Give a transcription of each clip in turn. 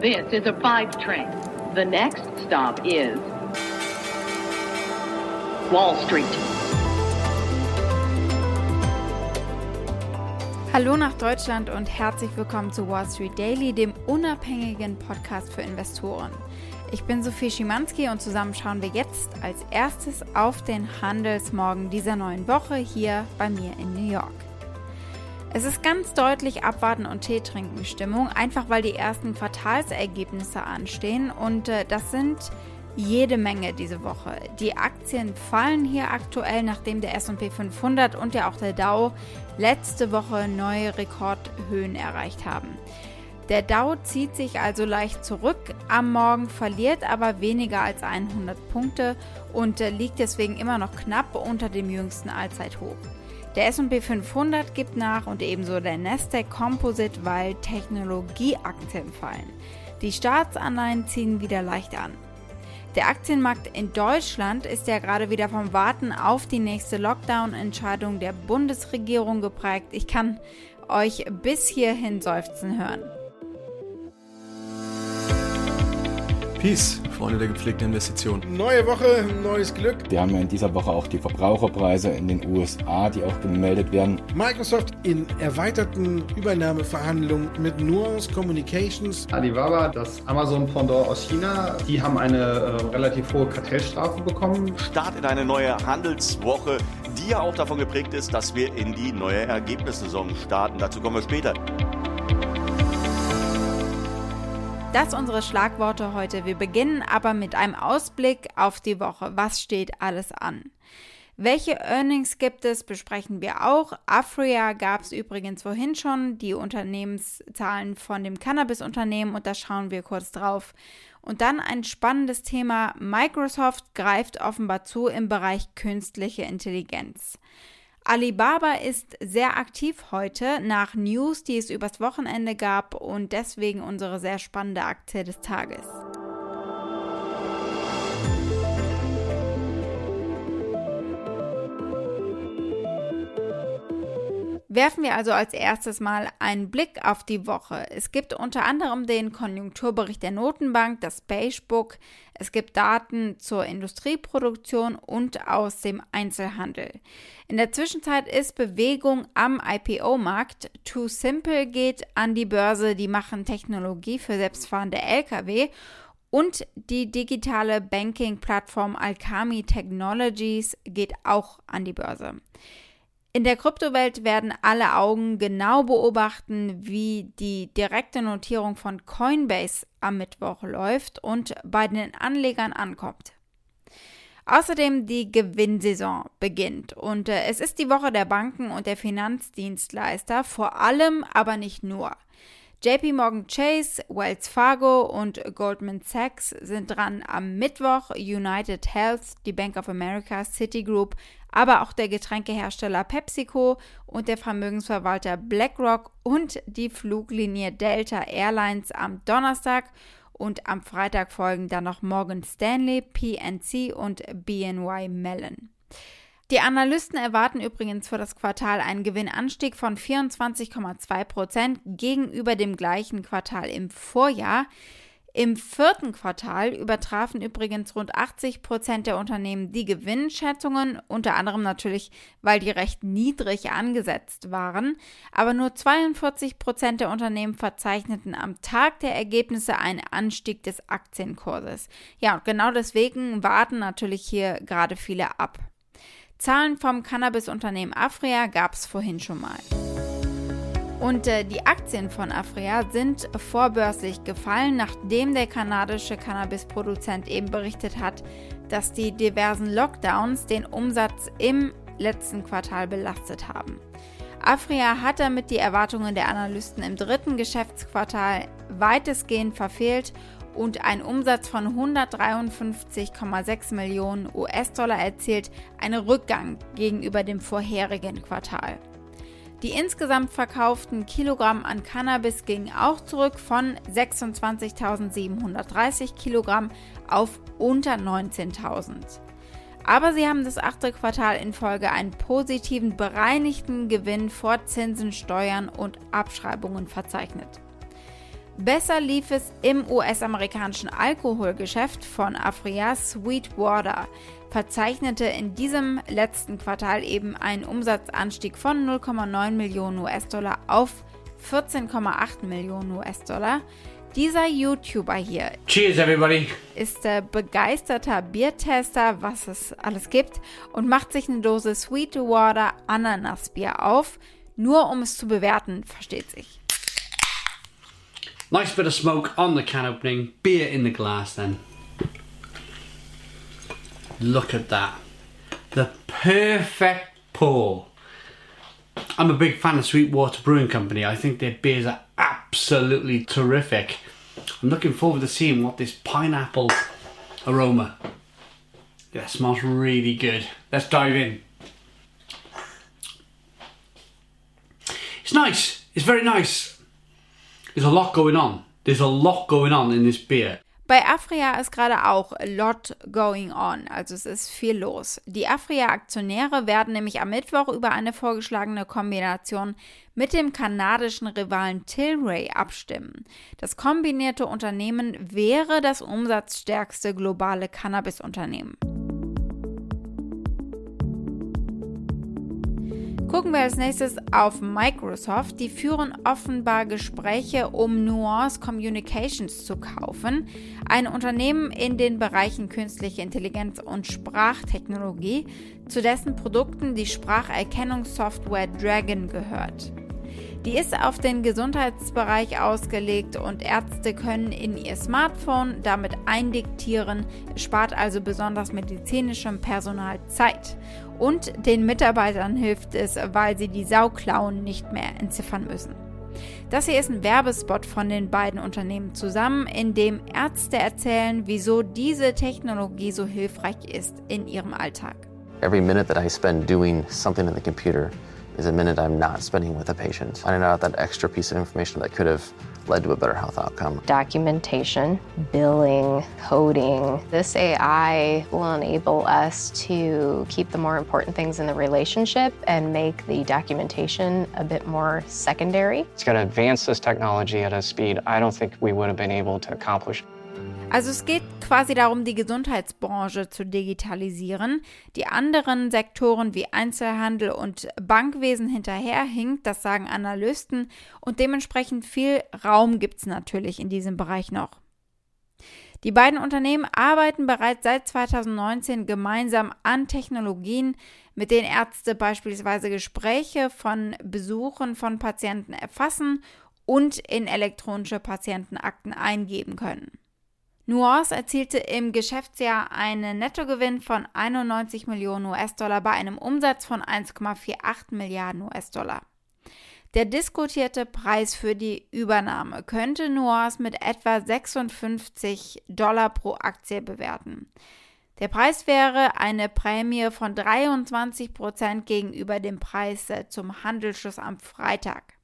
This is a five train. The next stop is Wall Street. Hallo nach Deutschland und herzlich willkommen zu Wall Street Daily, dem unabhängigen Podcast für Investoren. Ich bin Sophie Schimanski und zusammen schauen wir jetzt als erstes auf den Handelsmorgen dieser neuen Woche hier bei mir in New York. Es ist ganz deutlich Abwarten und Tee trinken Stimmung, einfach weil die ersten Quartalsergebnisse anstehen und äh, das sind jede Menge diese Woche. Die Aktien fallen hier aktuell, nachdem der S&P 500 und ja auch der Dow letzte Woche neue Rekordhöhen erreicht haben. Der Dow zieht sich also leicht zurück am Morgen, verliert aber weniger als 100 Punkte und äh, liegt deswegen immer noch knapp unter dem jüngsten Allzeithoch. Der S&P 500 gibt nach und ebenso der Nasdaq Composite, weil Technologieaktien fallen. Die Staatsanleihen ziehen wieder leicht an. Der Aktienmarkt in Deutschland ist ja gerade wieder vom Warten auf die nächste Lockdown-Entscheidung der Bundesregierung geprägt. Ich kann euch bis hierhin seufzen hören. Peace, Freunde der gepflegten Investition. Neue Woche, neues Glück. Wir haben ja in dieser Woche auch die Verbraucherpreise in den USA, die auch gemeldet werden. Microsoft in erweiterten Übernahmeverhandlungen mit Nuance Communications. Alibaba, das Amazon-Pendant aus China, die haben eine äh, relativ hohe Kartellstrafe bekommen. Start in eine neue Handelswoche, die ja auch davon geprägt ist, dass wir in die neue Ergebnissaison starten. Dazu kommen wir später. Das unsere Schlagworte heute. Wir beginnen aber mit einem Ausblick auf die Woche. Was steht alles an? Welche Earnings gibt es, besprechen wir auch. Afria gab es übrigens vorhin schon, die Unternehmenszahlen von dem Cannabis-Unternehmen und da schauen wir kurz drauf. Und dann ein spannendes Thema. Microsoft greift offenbar zu im Bereich künstliche Intelligenz. Alibaba ist sehr aktiv heute nach News, die es übers Wochenende gab und deswegen unsere sehr spannende Aktie des Tages. Werfen wir also als erstes mal einen Blick auf die Woche. Es gibt unter anderem den Konjunkturbericht der Notenbank, das Beigebook, es gibt Daten zur Industrieproduktion und aus dem Einzelhandel. In der Zwischenzeit ist Bewegung am IPO-Markt. Too Simple geht an die Börse, die machen Technologie für selbstfahrende Lkw und die digitale Banking-Plattform Alchemy Technologies geht auch an die Börse. In der Kryptowelt werden alle Augen genau beobachten, wie die direkte Notierung von Coinbase am Mittwoch läuft und bei den Anlegern ankommt. Außerdem die Gewinnsaison beginnt und äh, es ist die Woche der Banken und der Finanzdienstleister, vor allem aber nicht nur. JP Morgan Chase, Wells Fargo und Goldman Sachs sind dran am Mittwoch, United Health, die Bank of America, Citigroup, aber auch der Getränkehersteller PepsiCo und der Vermögensverwalter BlackRock und die Fluglinie Delta Airlines am Donnerstag und am Freitag folgen dann noch Morgan Stanley, PNC und BNY Mellon. Die Analysten erwarten übrigens für das Quartal einen Gewinnanstieg von 24,2 Prozent gegenüber dem gleichen Quartal im Vorjahr. Im vierten Quartal übertrafen übrigens rund 80 Prozent der Unternehmen die Gewinnschätzungen, unter anderem natürlich, weil die recht niedrig angesetzt waren. Aber nur 42 Prozent der Unternehmen verzeichneten am Tag der Ergebnisse einen Anstieg des Aktienkurses. Ja, und genau deswegen warten natürlich hier gerade viele ab. Zahlen vom Cannabis-Unternehmen Afria gab es vorhin schon mal. Und äh, die Aktien von Afria sind vorbörslich gefallen, nachdem der kanadische Cannabis-Produzent eben berichtet hat, dass die diversen Lockdowns den Umsatz im letzten Quartal belastet haben. Afria hat damit die Erwartungen der Analysten im dritten Geschäftsquartal weitestgehend verfehlt und ein Umsatz von 153,6 Millionen US-Dollar erzielt, einen Rückgang gegenüber dem vorherigen Quartal. Die insgesamt verkauften Kilogramm an Cannabis gingen auch zurück von 26.730 Kilogramm auf unter 19.000. Aber sie haben das achte Quartal in Folge einen positiven bereinigten Gewinn vor Zinsen, Steuern und Abschreibungen verzeichnet. Besser lief es im US-amerikanischen Alkoholgeschäft von Afria Sweetwater, verzeichnete in diesem letzten Quartal eben einen Umsatzanstieg von 0,9 Millionen US-Dollar auf 14,8 Millionen US-Dollar. Dieser YouTuber hier Cheers, everybody. ist äh, begeisterter Biertester, was es alles gibt, und macht sich eine Dose Sweetwater Ananasbier auf, nur um es zu bewerten, versteht sich. Nice bit of smoke on the can opening. Beer in the glass then. Look at that. The perfect pour. I'm a big fan of Sweetwater Brewing Company. I think their beers are absolutely terrific. I'm looking forward to seeing what this pineapple aroma. Yeah, smells really good. Let's dive in. It's nice. It's very nice. There's a lot going on. There's a lot going on in this beer. Bei Afria ist gerade auch a lot going on, also es ist viel los. Die Afria-Aktionäre werden nämlich am Mittwoch über eine vorgeschlagene Kombination mit dem kanadischen Rivalen Tilray abstimmen. Das kombinierte Unternehmen wäre das umsatzstärkste globale Cannabis-Unternehmen. Gucken wir als nächstes auf Microsoft. Die führen offenbar Gespräche, um Nuance Communications zu kaufen. Ein Unternehmen in den Bereichen künstliche Intelligenz und Sprachtechnologie, zu dessen Produkten die Spracherkennungssoftware Dragon gehört. Die ist auf den Gesundheitsbereich ausgelegt und Ärzte können in ihr Smartphone damit eindiktieren, spart also besonders medizinischem Personal Zeit. Und den Mitarbeitern hilft es, weil sie die Sauklauen nicht mehr entziffern müssen. Das hier ist ein Werbespot von den beiden Unternehmen zusammen, in dem Ärzte erzählen, wieso diese Technologie so hilfreich ist in ihrem Alltag. Every minute that I spend doing something in the computer is a minute I'm not spending with a patient. Finding out that extra piece of information that could have led to a better health outcome. documentation, billing, coding. This AI will enable us to keep the more important things in the relationship and make the documentation a bit more secondary. It's going to advance this technology at a speed I don't think we would have been able to accomplish. Also es geht quasi darum, die Gesundheitsbranche zu digitalisieren. Die anderen Sektoren wie Einzelhandel und Bankwesen hinterherhinkt, das sagen Analysten. Und dementsprechend viel Raum gibt es natürlich in diesem Bereich noch. Die beiden Unternehmen arbeiten bereits seit 2019 gemeinsam an Technologien, mit denen Ärzte beispielsweise Gespräche von Besuchen von Patienten erfassen und in elektronische Patientenakten eingeben können. Nuance erzielte im Geschäftsjahr einen Nettogewinn von 91 Millionen US-Dollar bei einem Umsatz von 1,48 Milliarden US-Dollar. Der diskutierte Preis für die Übernahme könnte Nuance mit etwa 56 Dollar pro Aktie bewerten. Der Preis wäre eine Prämie von 23 Prozent gegenüber dem Preis zum Handelsschluss am Freitag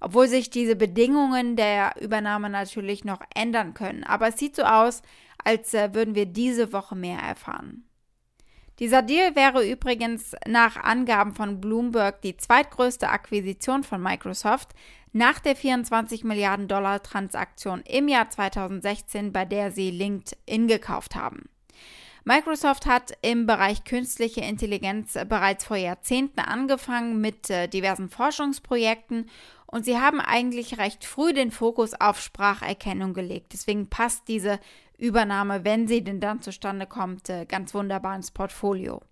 obwohl sich diese Bedingungen der Übernahme natürlich noch ändern können. Aber es sieht so aus, als äh, würden wir diese Woche mehr erfahren. Dieser Deal wäre übrigens nach Angaben von Bloomberg die zweitgrößte Akquisition von Microsoft nach der 24 Milliarden Dollar Transaktion im Jahr 2016, bei der sie LinkedIn gekauft haben. Microsoft hat im Bereich künstliche Intelligenz bereits vor Jahrzehnten angefangen mit äh, diversen Forschungsprojekten und sie haben eigentlich recht früh den Fokus auf Spracherkennung gelegt. Deswegen passt diese Übernahme, wenn sie denn dann zustande kommt, äh, ganz wunderbar ins Portfolio.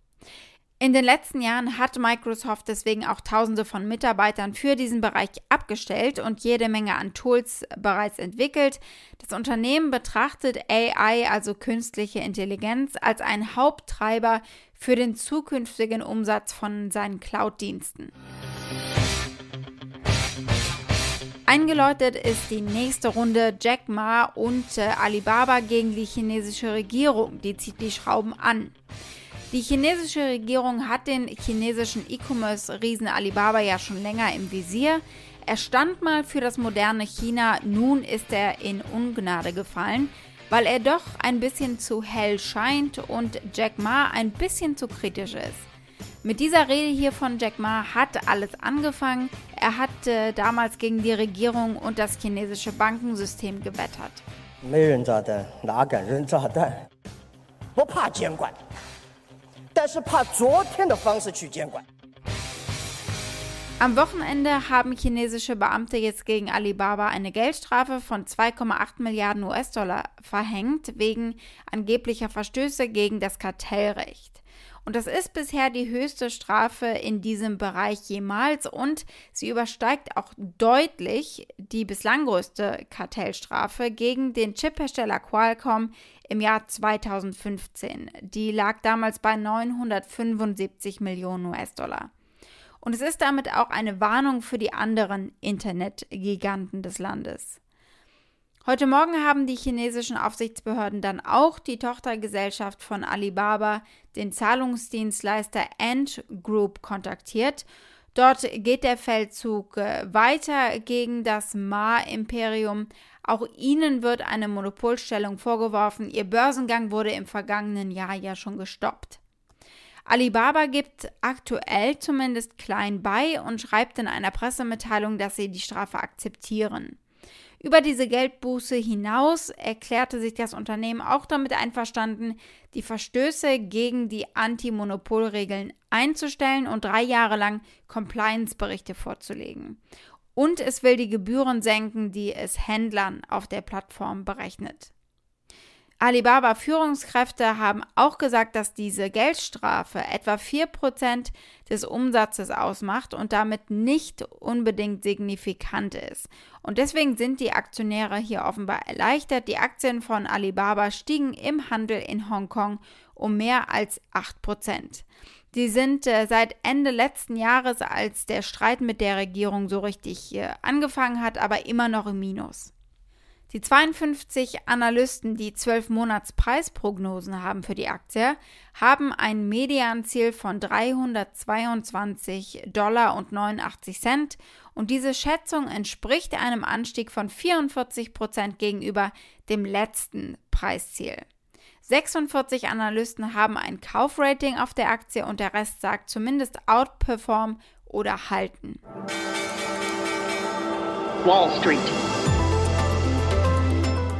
In den letzten Jahren hat Microsoft deswegen auch Tausende von Mitarbeitern für diesen Bereich abgestellt und jede Menge an Tools bereits entwickelt. Das Unternehmen betrachtet AI, also künstliche Intelligenz, als einen Haupttreiber für den zukünftigen Umsatz von seinen Cloud-Diensten. Eingeläutet ist die nächste Runde Jack Ma und äh, Alibaba gegen die chinesische Regierung. Die zieht die Schrauben an. Die chinesische Regierung hat den chinesischen E-Commerce-Riesen Alibaba ja schon länger im Visier. Er stand mal für das moderne China, nun ist er in Ungnade gefallen, weil er doch ein bisschen zu hell scheint und Jack Ma ein bisschen zu kritisch ist. Mit dieser Rede hier von Jack Ma hat alles angefangen. Er hat äh, damals gegen die Regierung und das chinesische Bankensystem gewettert. 但是怕昨天的方式去监管。am Wochenende haben chinesische Beamte jetzt gegen Alibaba eine Geldstrafe von 2,8 Milliarden US-Dollar verhängt wegen angeblicher Verstöße gegen das Kartellrecht. Und das ist bisher die höchste Strafe in diesem Bereich jemals und sie übersteigt auch deutlich die bislang größte Kartellstrafe gegen den Chiphersteller Qualcomm im Jahr 2015. Die lag damals bei 975 Millionen US-Dollar. Und es ist damit auch eine Warnung für die anderen Internetgiganten des Landes. Heute Morgen haben die chinesischen Aufsichtsbehörden dann auch die Tochtergesellschaft von Alibaba, den Zahlungsdienstleister Ant Group, kontaktiert. Dort geht der Feldzug äh, weiter gegen das Ma-Imperium. Auch ihnen wird eine Monopolstellung vorgeworfen. Ihr Börsengang wurde im vergangenen Jahr ja schon gestoppt. Alibaba gibt aktuell zumindest klein bei und schreibt in einer Pressemitteilung, dass sie die Strafe akzeptieren. Über diese Geldbuße hinaus erklärte sich das Unternehmen auch damit einverstanden, die Verstöße gegen die Anti-Monopol-Regeln einzustellen und drei Jahre lang Compliance-Berichte vorzulegen. Und es will die Gebühren senken, die es Händlern auf der Plattform berechnet. Alibaba-Führungskräfte haben auch gesagt, dass diese Geldstrafe etwa 4% des Umsatzes ausmacht und damit nicht unbedingt signifikant ist. Und deswegen sind die Aktionäre hier offenbar erleichtert. Die Aktien von Alibaba stiegen im Handel in Hongkong um mehr als 8%. Die sind äh, seit Ende letzten Jahres, als der Streit mit der Regierung so richtig äh, angefangen hat, aber immer noch im Minus. Die 52 Analysten, die 12 Monats Preisprognosen haben für die Aktie, haben ein Medianziel von 322 Dollar und 89 Cent und diese Schätzung entspricht einem Anstieg von 44 Prozent gegenüber dem letzten Preisziel. 46 Analysten haben ein Kaufrating auf der Aktie und der Rest sagt zumindest outperform oder halten. Wall Street.